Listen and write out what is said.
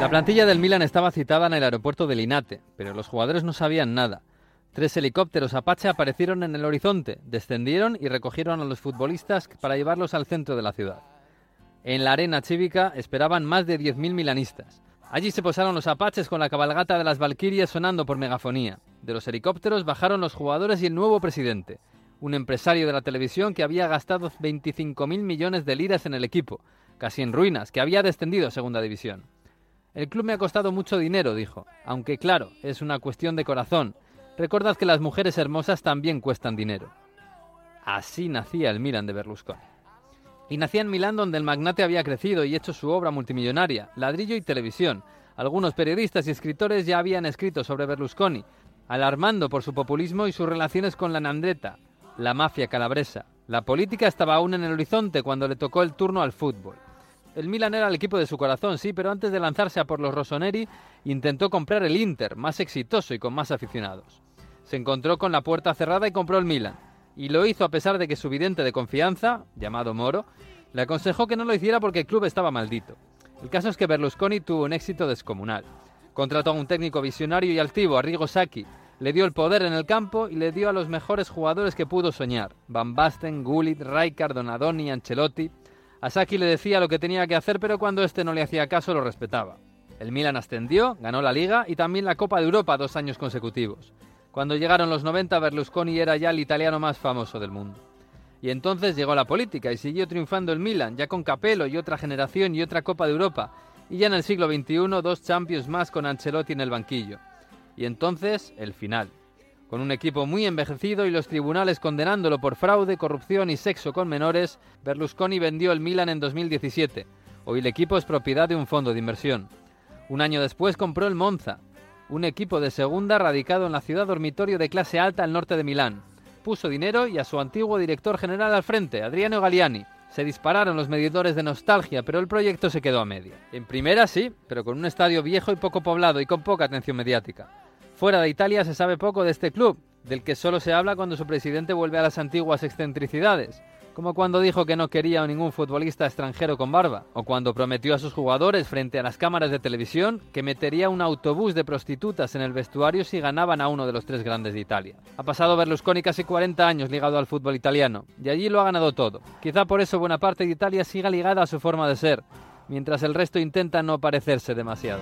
La plantilla del Milan estaba citada en el aeropuerto de Linate, pero los jugadores no sabían nada. Tres helicópteros Apache aparecieron en el horizonte, descendieron y recogieron a los futbolistas para llevarlos al centro de la ciudad. En la arena cívica esperaban más de 10.000 milanistas. Allí se posaron los apaches con la cabalgata de las Valquirias sonando por megafonía. De los helicópteros bajaron los jugadores y el nuevo presidente, un empresario de la televisión que había gastado 25.000 millones de liras en el equipo, casi en ruinas, que había descendido a Segunda División. El club me ha costado mucho dinero, dijo, aunque claro, es una cuestión de corazón. Recordad que las mujeres hermosas también cuestan dinero. Así nacía el Milan de Berlusconi. Y nacía en Milán donde el magnate había crecido y hecho su obra multimillonaria, ladrillo y televisión. Algunos periodistas y escritores ya habían escrito sobre Berlusconi, alarmando por su populismo y sus relaciones con la Nandreta, la mafia calabresa. La política estaba aún en el horizonte cuando le tocó el turno al fútbol. El Milan era el equipo de su corazón, sí, pero antes de lanzarse a por los Rossoneri, intentó comprar el Inter, más exitoso y con más aficionados. Se encontró con la puerta cerrada y compró el Milan y lo hizo a pesar de que su vidente de confianza, llamado Moro, le aconsejó que no lo hiciera porque el club estaba maldito. El caso es que Berlusconi tuvo un éxito descomunal. Contrató a un técnico visionario y altivo, Arrigo Sacchi, le dio el poder en el campo y le dio a los mejores jugadores que pudo soñar: Van Basten, Gullit, Rijkaard, Donadoni, Ancelotti. A Sacchi le decía lo que tenía que hacer, pero cuando este no le hacía caso lo respetaba. El Milan ascendió, ganó la Liga y también la Copa de Europa dos años consecutivos. Cuando llegaron los 90, Berlusconi era ya el italiano más famoso del mundo. Y entonces llegó la política y siguió triunfando el Milan, ya con Capello y otra generación y otra Copa de Europa. Y ya en el siglo XXI, dos Champions más con Ancelotti en el banquillo. Y entonces, el final. Con un equipo muy envejecido y los tribunales condenándolo por fraude, corrupción y sexo con menores, Berlusconi vendió el Milan en 2017. Hoy el equipo es propiedad de un fondo de inversión. Un año después compró el Monza, un equipo de segunda radicado en la ciudad dormitorio de clase alta al norte de Milán. Puso dinero y a su antiguo director general al frente, Adriano Galliani. Se dispararon los medidores de nostalgia, pero el proyecto se quedó a media. En primera sí, pero con un estadio viejo y poco poblado y con poca atención mediática. Fuera de Italia se sabe poco de este club, del que solo se habla cuando su presidente vuelve a las antiguas excentricidades como cuando dijo que no quería a ningún futbolista extranjero con barba, o cuando prometió a sus jugadores frente a las cámaras de televisión que metería un autobús de prostitutas en el vestuario si ganaban a uno de los tres grandes de Italia. Ha pasado Berlusconi casi 40 años ligado al fútbol italiano, y allí lo ha ganado todo. Quizá por eso buena parte de Italia siga ligada a su forma de ser, mientras el resto intenta no parecerse demasiado.